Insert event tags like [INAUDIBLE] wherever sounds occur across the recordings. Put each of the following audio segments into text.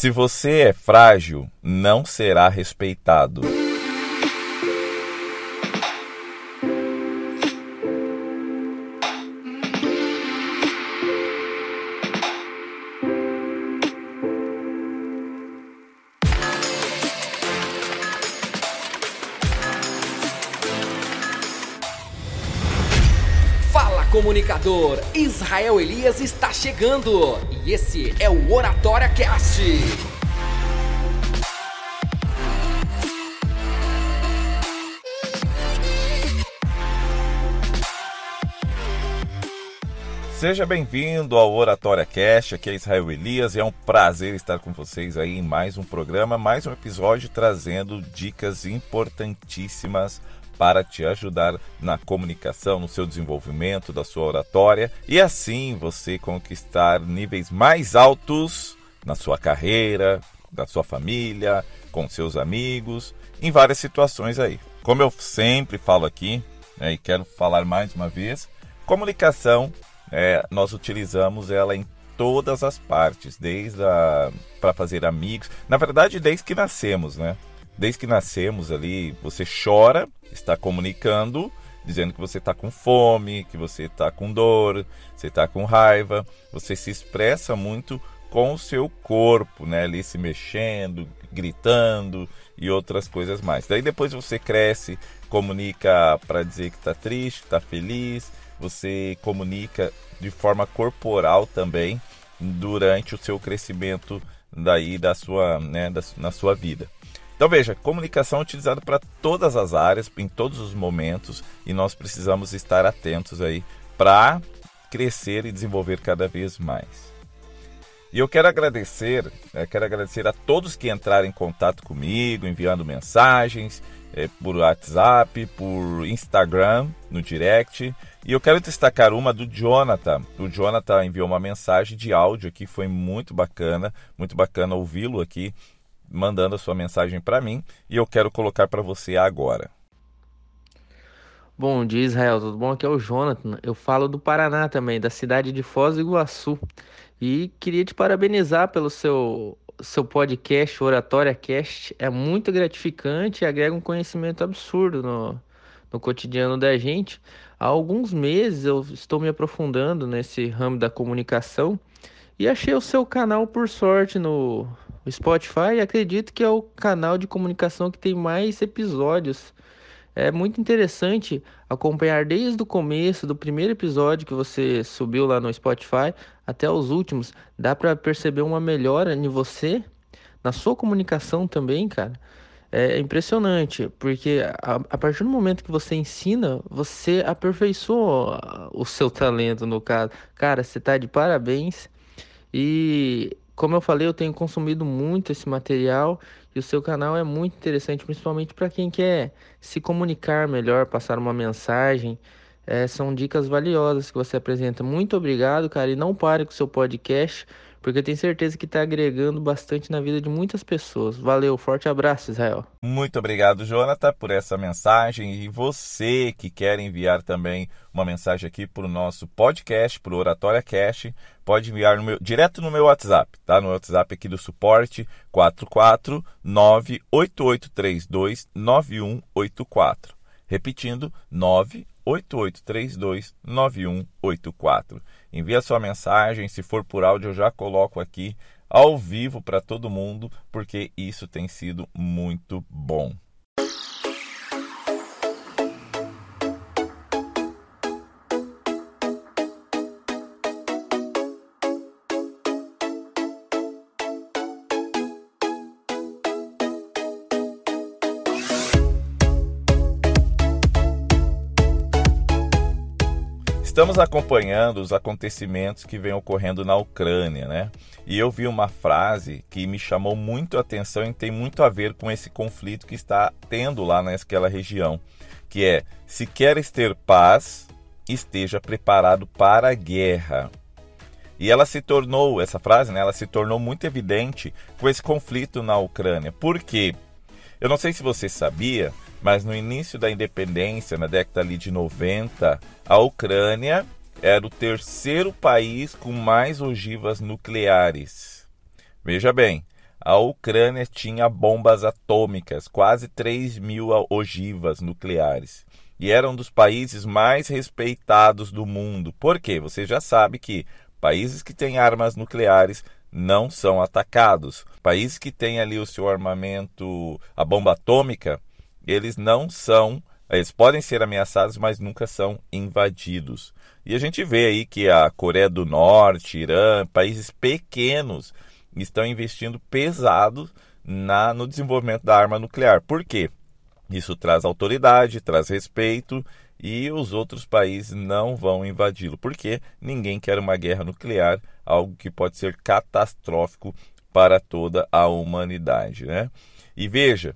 Se você é frágil, não será respeitado. Comunicador Israel Elias está chegando e esse é o Oratória Cast. Seja bem-vindo ao Oratória Cast, aqui é Israel Elias e é um prazer estar com vocês aí em mais um programa, mais um episódio trazendo dicas importantíssimas para te ajudar na comunicação, no seu desenvolvimento da sua oratória e assim você conquistar níveis mais altos na sua carreira, da sua família, com seus amigos, em várias situações aí. Como eu sempre falo aqui, né, e quero falar mais uma vez, comunicação é, nós utilizamos ela em todas as partes, desde para fazer amigos, na verdade desde que nascemos, né? Desde que nascemos ali, você chora, está comunicando, dizendo que você está com fome, que você está com dor, você está com raiva. Você se expressa muito com o seu corpo, né? Ali se mexendo, gritando e outras coisas mais. Daí depois você cresce, comunica para dizer que está triste, está feliz. Você comunica de forma corporal também durante o seu crescimento daí da sua, né, da, na sua vida. Então veja, comunicação é utilizada para todas as áreas, em todos os momentos, e nós precisamos estar atentos aí para crescer e desenvolver cada vez mais. E eu quero agradecer, eu quero agradecer a todos que entraram em contato comigo, enviando mensagens é, por WhatsApp, por Instagram, no direct. E eu quero destacar uma do Jonathan. O Jonathan enviou uma mensagem de áudio aqui, foi muito bacana, muito bacana ouvi-lo aqui mandando a sua mensagem para mim e eu quero colocar para você agora. Bom dia, Israel, tudo bom? Aqui é o Jonathan. Eu falo do Paraná também, da cidade de Foz do Iguaçu. E queria te parabenizar pelo seu, seu podcast, Oratória Cast. É muito gratificante e agrega um conhecimento absurdo no, no cotidiano da gente. Há alguns meses eu estou me aprofundando nesse ramo da comunicação e achei o seu canal, por sorte, no, o Spotify acredito que é o canal de comunicação que tem mais episódios. É muito interessante acompanhar desde o começo do primeiro episódio que você subiu lá no Spotify até os últimos. Dá para perceber uma melhora em você, na sua comunicação também, cara. É impressionante, porque a, a partir do momento que você ensina, você aperfeiçoa o seu talento, no caso. Cara, você tá de parabéns. E como eu falei, eu tenho consumido muito esse material e o seu canal é muito interessante, principalmente para quem quer se comunicar melhor, passar uma mensagem. É, são dicas valiosas que você apresenta. Muito obrigado, cara, e não pare com o seu podcast porque eu tenho certeza que está agregando bastante na vida de muitas pessoas. Valeu, forte abraço, Israel. Muito obrigado, Jonathan, por essa mensagem. E você que quer enviar também uma mensagem aqui para o nosso podcast, para o Oratória Cash, pode enviar no meu, direto no meu WhatsApp, tá? No WhatsApp aqui do suporte 44988329184. Repetindo, 988329184. Envie a sua mensagem, se for por áudio eu já coloco aqui ao vivo para todo mundo, porque isso tem sido muito bom. Estamos acompanhando os acontecimentos que vêm ocorrendo na Ucrânia, né? E eu vi uma frase que me chamou muito a atenção e tem muito a ver com esse conflito que está tendo lá naquela região, que é: se queres ter paz, esteja preparado para a guerra. E ela se tornou, essa frase, né, ela se tornou muito evidente com esse conflito na Ucrânia. Por quê? Eu não sei se você sabia, mas no início da independência, na década ali de 90, a Ucrânia era o terceiro país com mais ogivas nucleares. Veja bem, a Ucrânia tinha bombas atômicas, quase 3 mil ogivas nucleares. E era um dos países mais respeitados do mundo. Por quê? Você já sabe que países que têm armas nucleares não são atacados. Países que têm ali o seu armamento, a bomba atômica, eles não são, eles podem ser ameaçados, mas nunca são invadidos. E a gente vê aí que a Coreia do Norte, Irã, países pequenos, estão investindo pesado na, no desenvolvimento da arma nuclear. Por quê? Isso traz autoridade, traz respeito e os outros países não vão invadi-lo, porque ninguém quer uma guerra nuclear, algo que pode ser catastrófico para toda a humanidade. Né? E veja,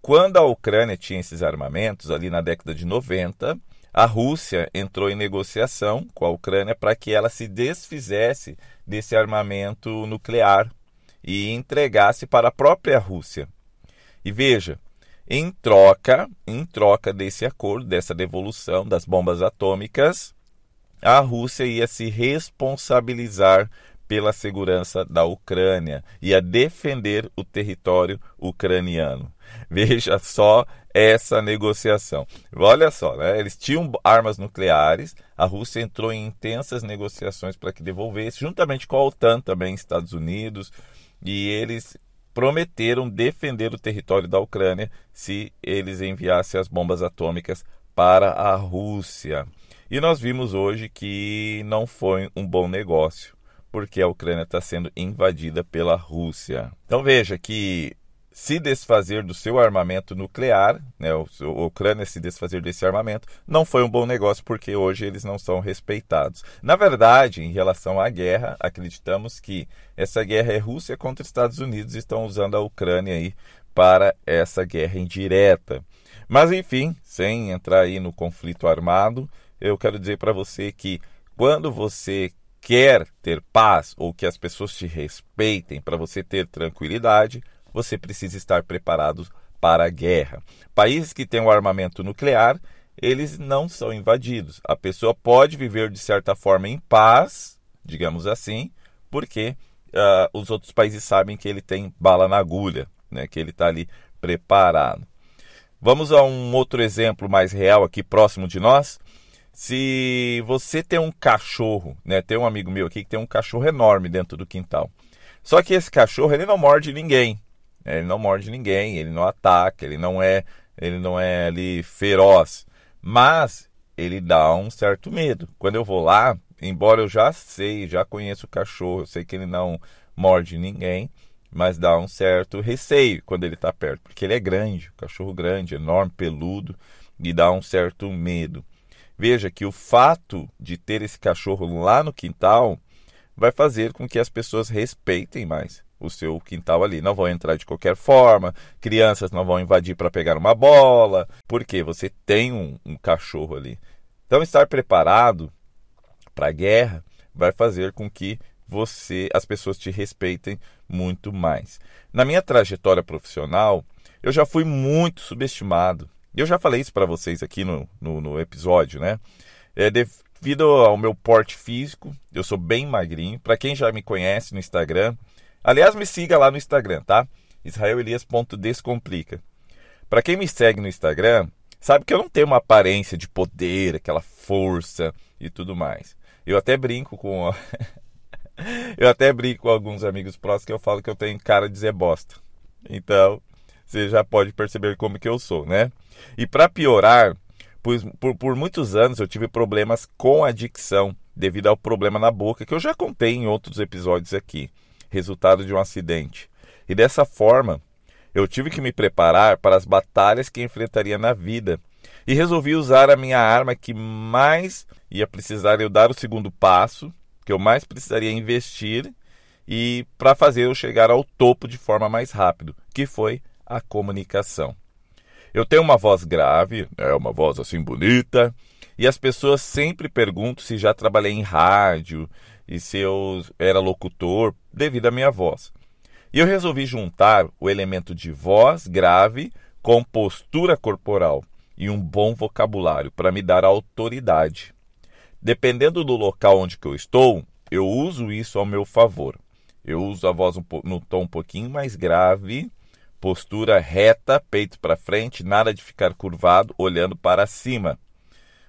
quando a Ucrânia tinha esses armamentos, ali na década de 90, a Rússia entrou em negociação com a Ucrânia para que ela se desfizesse desse armamento nuclear e entregasse para a própria Rússia. E veja, em troca, em troca desse acordo, dessa devolução das bombas atômicas, a Rússia ia se responsabilizar pela segurança da Ucrânia, ia defender o território ucraniano. [LAUGHS] Veja só essa negociação. Olha só, né? eles tinham armas nucleares, a Rússia entrou em intensas negociações para que devolvesse, juntamente com a OTAN também, Estados Unidos, e eles prometeram defender o território da Ucrânia se eles enviassem as bombas atômicas para a Rússia. E nós vimos hoje que não foi um bom negócio, porque a Ucrânia está sendo invadida pela Rússia. Então veja que se desfazer do seu armamento nuclear, né, a Ucrânia se desfazer desse armamento, não foi um bom negócio porque hoje eles não são respeitados. Na verdade, em relação à guerra, acreditamos que essa guerra é Rússia contra Estados Unidos e estão usando a Ucrânia aí para essa guerra indireta. Mas enfim, sem entrar aí no conflito armado, eu quero dizer para você que quando você quer ter paz ou que as pessoas te respeitem para você ter tranquilidade, você precisa estar preparado para a guerra. Países que têm o um armamento nuclear, eles não são invadidos. A pessoa pode viver de certa forma em paz, digamos assim, porque uh, os outros países sabem que ele tem bala na agulha, né, que ele está ali preparado. Vamos a um outro exemplo mais real aqui próximo de nós. Se você tem um cachorro, né, tem um amigo meu aqui que tem um cachorro enorme dentro do quintal. Só que esse cachorro ele não morde ninguém. Ele não morde ninguém, ele não ataca, ele não é, ele não é ali feroz, mas ele dá um certo medo. Quando eu vou lá, embora eu já sei, já conheço o cachorro, eu sei que ele não morde ninguém, mas dá um certo receio quando ele está perto, porque ele é grande, cachorro grande, enorme, peludo, e dá um certo medo. Veja que o fato de ter esse cachorro lá no quintal vai fazer com que as pessoas respeitem mais o seu quintal ali. Não vão entrar de qualquer forma, crianças não vão invadir para pegar uma bola, porque você tem um, um cachorro ali. Então, estar preparado para a guerra vai fazer com que você, as pessoas te respeitem muito mais. Na minha trajetória profissional, eu já fui muito subestimado. Eu já falei isso para vocês aqui no, no, no episódio, né? É devido ao meu porte físico, eu sou bem magrinho. Para quem já me conhece no Instagram, Aliás, me siga lá no Instagram, tá? israelelias.descomplica. Para quem me segue no Instagram, sabe que eu não tenho uma aparência de poder, aquela força e tudo mais. Eu até brinco com [LAUGHS] eu até brinco com alguns amigos próximos que eu falo que eu tenho cara de Zé Bosta. Então, você já pode perceber como que eu sou, né? E para piorar, por, por, por muitos anos eu tive problemas com a dicção devido ao problema na boca que eu já contei em outros episódios aqui resultado de um acidente. E dessa forma, eu tive que me preparar para as batalhas que enfrentaria na vida. E resolvi usar a minha arma que mais ia precisar eu dar o segundo passo, que eu mais precisaria investir e para fazer eu chegar ao topo de forma mais rápido, que foi a comunicação. Eu tenho uma voz grave, é uma voz assim bonita, e as pessoas sempre perguntam se já trabalhei em rádio, e se eu era locutor devido à minha voz. E eu resolvi juntar o elemento de voz grave com postura corporal e um bom vocabulário para me dar autoridade. Dependendo do local onde eu estou, eu uso isso ao meu favor. Eu uso a voz um, no tom um pouquinho mais grave, postura reta, peito para frente, nada de ficar curvado, olhando para cima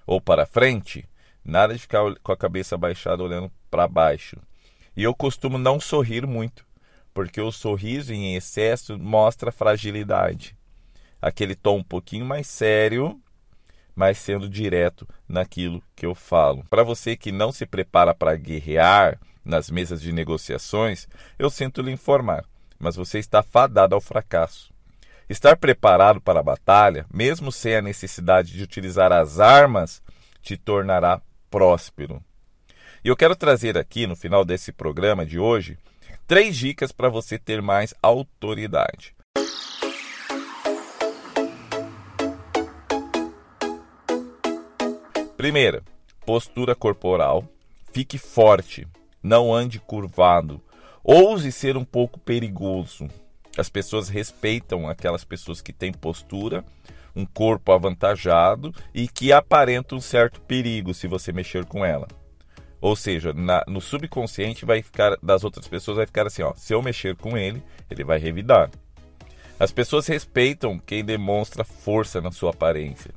ou para frente, nada de ficar com a cabeça baixada olhando para baixo. E eu costumo não sorrir muito, porque o sorriso em excesso mostra fragilidade. Aquele tom um pouquinho mais sério, mas sendo direto naquilo que eu falo. Para você que não se prepara para guerrear nas mesas de negociações, eu sinto lhe informar, mas você está fadado ao fracasso. Estar preparado para a batalha, mesmo sem a necessidade de utilizar as armas, te tornará próspero. E eu quero trazer aqui no final desse programa de hoje três dicas para você ter mais autoridade. Primeira, postura corporal. Fique forte, não ande curvado. Ouse ser um pouco perigoso. As pessoas respeitam aquelas pessoas que têm postura, um corpo avantajado e que aparentam um certo perigo se você mexer com ela. Ou seja, na, no subconsciente vai ficar das outras pessoas vai ficar assim, ó, se eu mexer com ele, ele vai revidar. As pessoas respeitam quem demonstra força na sua aparência.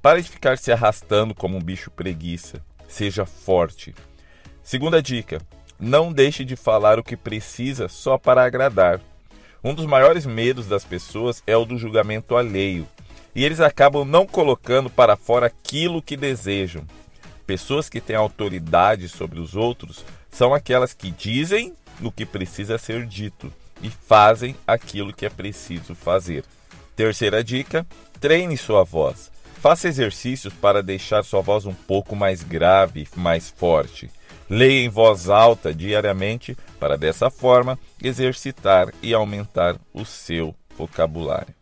Pare de ficar se arrastando como um bicho preguiça. Seja forte. Segunda dica: não deixe de falar o que precisa só para agradar. Um dos maiores medos das pessoas é o do julgamento alheio, e eles acabam não colocando para fora aquilo que desejam. Pessoas que têm autoridade sobre os outros são aquelas que dizem no que precisa ser dito e fazem aquilo que é preciso fazer. Terceira dica: treine sua voz. Faça exercícios para deixar sua voz um pouco mais grave, mais forte. Leia em voz alta diariamente para dessa forma exercitar e aumentar o seu vocabulário.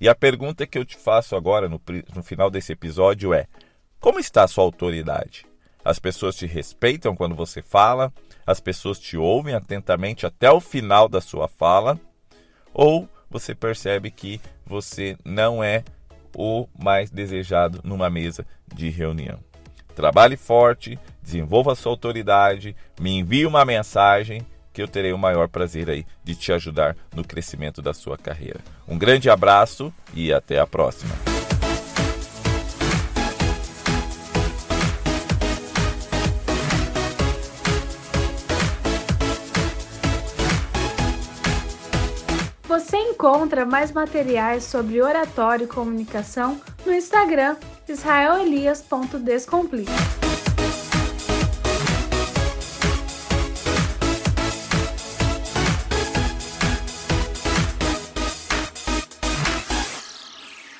E a pergunta que eu te faço agora no, no final desse episódio é: como está a sua autoridade? As pessoas te respeitam quando você fala? As pessoas te ouvem atentamente até o final da sua fala? Ou você percebe que você não é o mais desejado numa mesa de reunião? Trabalhe forte, desenvolva sua autoridade, me envie uma mensagem que eu terei o maior prazer aí de te ajudar no crescimento da sua carreira. Um grande abraço e até a próxima. Você encontra mais materiais sobre oratório e comunicação no Instagram israelelias.descomplica.